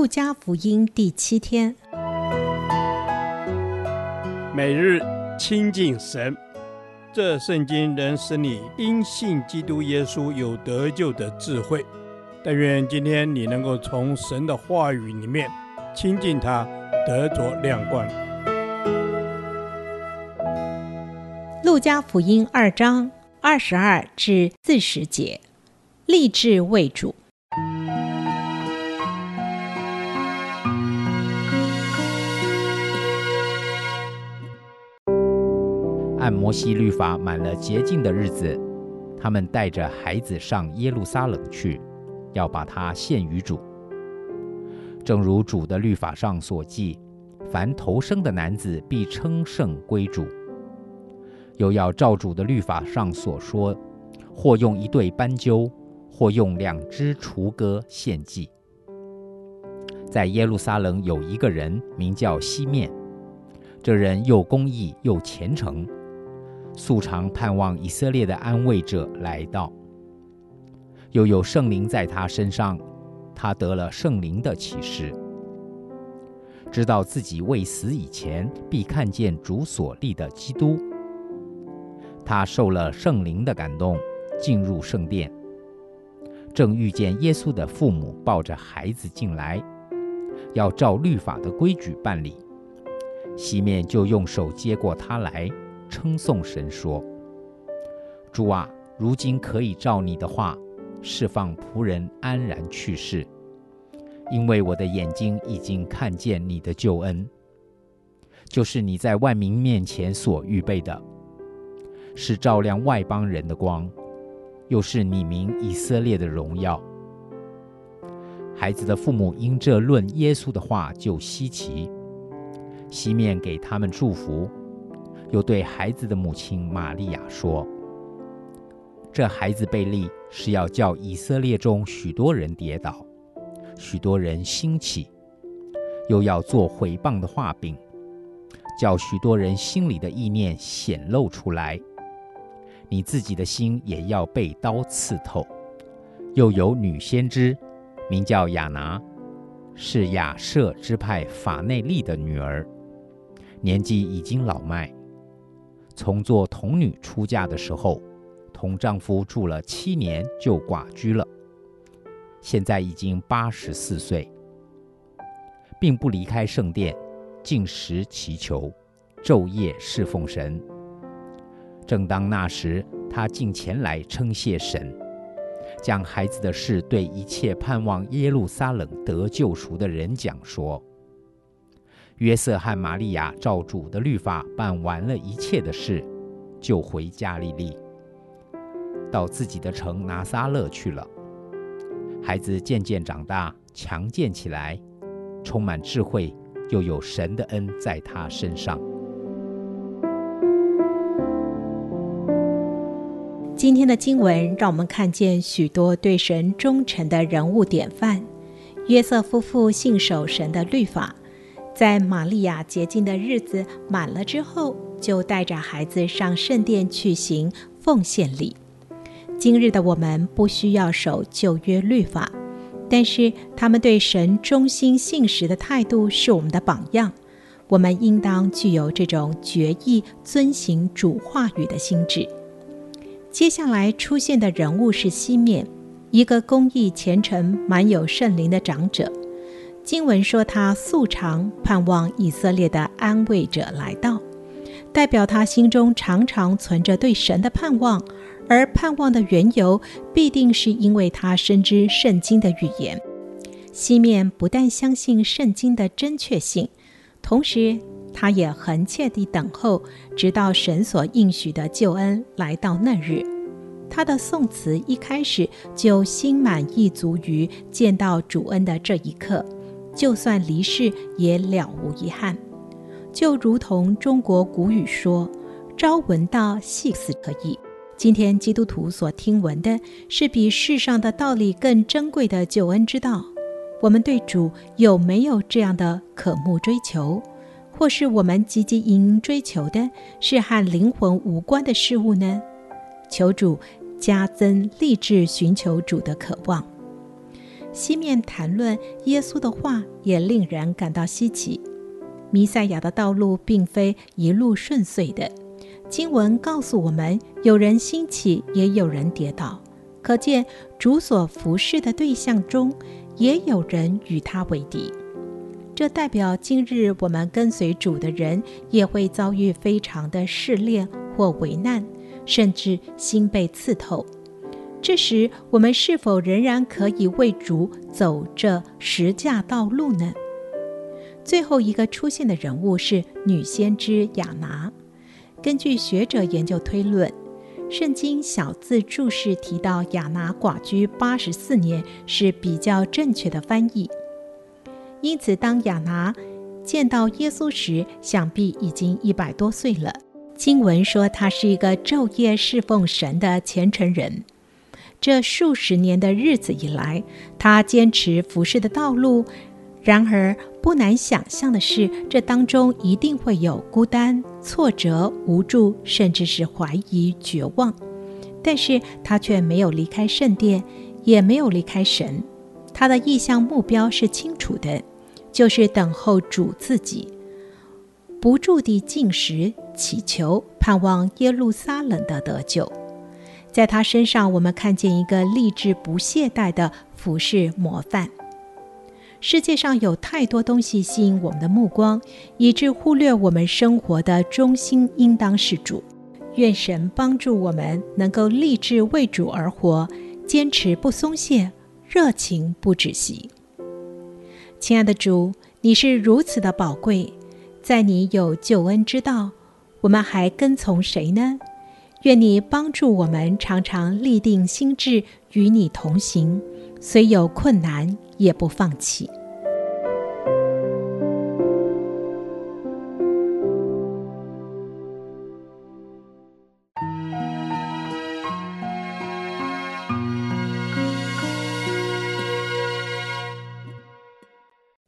路加福音第七天，每日亲近神，这圣经能使你因信基督耶稣有得救的智慧。但愿今天你能够从神的话语里面亲近他，得着亮光。路加福音二章二十二至四十节，立志为主。按摩西律法满了洁净的日子，他们带着孩子上耶路撒冷去。要把它献于主，正如主的律法上所记，凡头生的男子必称圣归主。又要照主的律法上所说，或用一对斑鸠，或用两只雏鸽献祭。在耶路撒冷有一个人名叫西面，这人又公义又虔诚，素常盼望以色列的安慰者来到。又有圣灵在他身上，他得了圣灵的启示，知道自己未死以前必看见主所立的基督。他受了圣灵的感动，进入圣殿，正遇见耶稣的父母抱着孩子进来，要照律法的规矩办理。西面就用手接过他来，称颂神说：“主啊，如今可以照你的话。”释放仆人安然去世，因为我的眼睛已经看见你的救恩，就是你在万民面前所预备的，是照亮外邦人的光，又是你名以色列的荣耀。孩子的父母因这论耶稣的话就稀奇，西面给他们祝福，又对孩子的母亲玛利亚说。这孩子被立是要叫以色列中许多人跌倒，许多人兴起，又要做毁谤的画饼，叫许多人心里的意念显露出来。你自己的心也要被刀刺透。又有女先知，名叫亚拿，是亚设支派法内利的女儿，年纪已经老迈，从做童女出嫁的时候。同丈夫住了七年，就寡居了。现在已经八十四岁，并不离开圣殿，进食祈求，昼夜侍奉神。正当那时，她进前来称谢神，将孩子的事对一切盼望耶路撒冷得救赎的人讲说。约瑟和玛利亚照主的律法办完了一切的事，就回加利利。到自己的城拿撒勒去了。孩子渐渐长大，强健起来，充满智慧，又有神的恩在他身上。今天的经文让我们看见许多对神忠诚的人物典范。约瑟夫妇信守神的律法，在玛利亚洁净的日子满了之后，就带着孩子上圣殿去行奉献礼。今日的我们不需要守旧约律法，但是他们对神忠心信实的态度是我们的榜样。我们应当具有这种决意遵行主话语的心志。接下来出现的人物是西面，一个公义虔诚、满有圣灵的长者。经文说他素常盼望以色列的安慰者来到，代表他心中常常存着对神的盼望。而盼望的缘由，必定是因为他深知圣经的语言。西面不但相信圣经的真确性，同时他也恒切地等候，直到神所应许的救恩来到那日。他的颂词一开始就心满意足于见到主恩的这一刻，就算离世也了无遗憾。就如同中国古语说：“朝闻道，夕死可矣。”今天基督徒所听闻的是比世上的道理更珍贵的救恩之道。我们对主有没有这样的渴慕追求，或是我们汲汲营营追求的是和灵魂无关的事物呢？求主加增立志寻求主的渴望。西面谈论耶稣的话也令人感到稀奇。弥赛亚的道路并非一路顺遂的。经文告诉我们，有人兴起，也有人跌倒。可见主所服侍的对象中，也有人与他为敌。这代表今日我们跟随主的人，也会遭遇非常的试炼或危难，甚至心被刺透。这时，我们是否仍然可以为主走这十架道路呢？最后一个出现的人物是女先知亚拿。根据学者研究推论，圣经小字注释提到亚拿寡居八十四年是比较正确的翻译。因此，当亚拿见到耶稣时，想必已经一百多岁了。经文说他是一个昼夜侍奉神的虔诚人。这数十年的日子以来，他坚持服侍的道路。然而，不难想象的是，这当中一定会有孤单、挫折、无助，甚至是怀疑、绝望。但是他却没有离开圣殿，也没有离开神。他的意向目标是清楚的，就是等候主自己，不住地进食、祈求，盼望耶路撒冷的得救。在他身上，我们看见一个立志不懈怠的服侍模范。世界上有太多东西吸引我们的目光，以致忽略我们生活的中心应当是主。愿神帮助我们能够立志为主而活，坚持不松懈，热情不止息。亲爱的主，你是如此的宝贵，在你有救恩之道，我们还跟从谁呢？愿你帮助我们，常常立定心智与你同行，虽有困难也不放弃。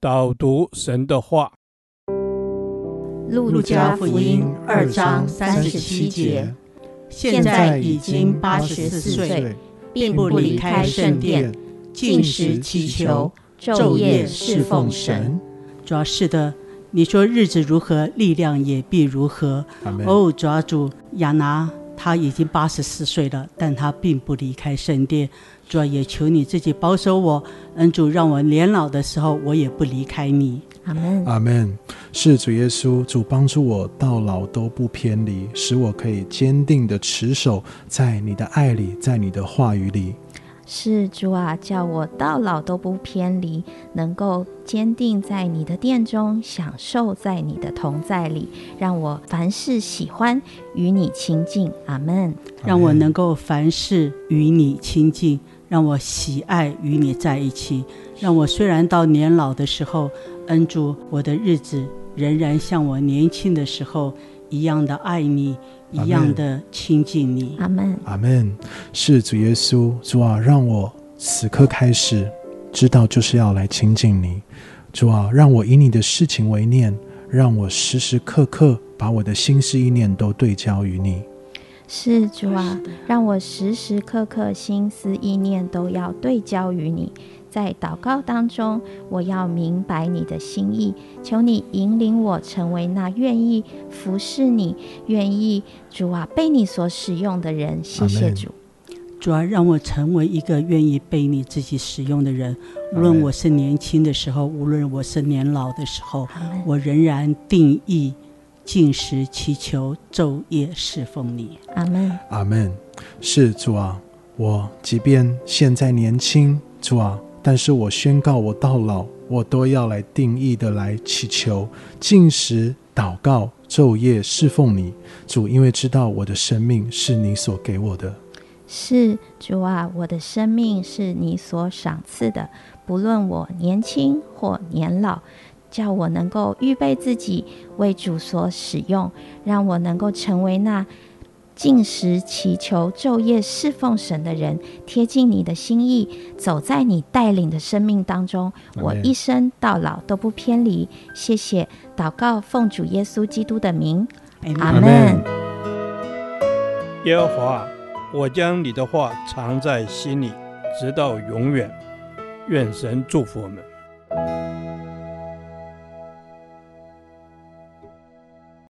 导读神的话，《路加福音》二章三十七节。现在已经八十四岁，并不离开圣殿，进食祈求，昼夜侍奉神。主要是的，你说日子如何，力量也必如何。哦，主啊，主亚拿他已经八十四岁了，但他并不离开圣殿。主要，也求你自己保守我，恩主让我年老的时候，我也不离开你。阿门，阿门。是主耶稣，主帮助我到老都不偏离，使我可以坚定的持守在你的爱里，在你的话语里。是主啊，叫我到老都不偏离，能够坚定在你的殿中，享受在你的同在里，让我凡事喜欢与你亲近。阿门。让我能够凡事与你亲近，让我喜爱与你在一起，让我虽然到年老的时候。恩主，我的日子仍然像我年轻的时候一样的爱你，一样的亲近你。阿门，阿门。是主耶稣，主啊，让我此刻开始知道就是要来亲近你。主啊，让我以你的事情为念，让我时时刻刻把我的心思意念都对焦于你。是主啊，让我时时刻刻心思意念都要对焦于你。在祷告当中，我要明白你的心意，求你引领我成为那愿意服侍你、愿意主啊被你所使用的人。谢谢主，主啊，让我成为一个愿意被你自己使用的人。无论我是年轻的时候，无论我是年老的时候，我仍然定意禁食祈求，昼夜侍奉你。阿门，阿门。是主啊，我即便现在年轻，主啊。但是我宣告，我到老，我都要来定义的来祈求、禁食、祷告、昼夜侍奉你，主，因为知道我的生命是你所给我的。是主啊，我的生命是你所赏赐的，不论我年轻或年老，叫我能够预备自己为主所使用，让我能够成为那。进食祈求、昼夜侍奉神的人，贴近你的心意，走在你带领的生命当中。我一生到老都不偏离。谢谢，祷告奉主耶稣基督的名，阿门。耶和华，我将你的话藏在心里，直到永远。愿神祝福我们。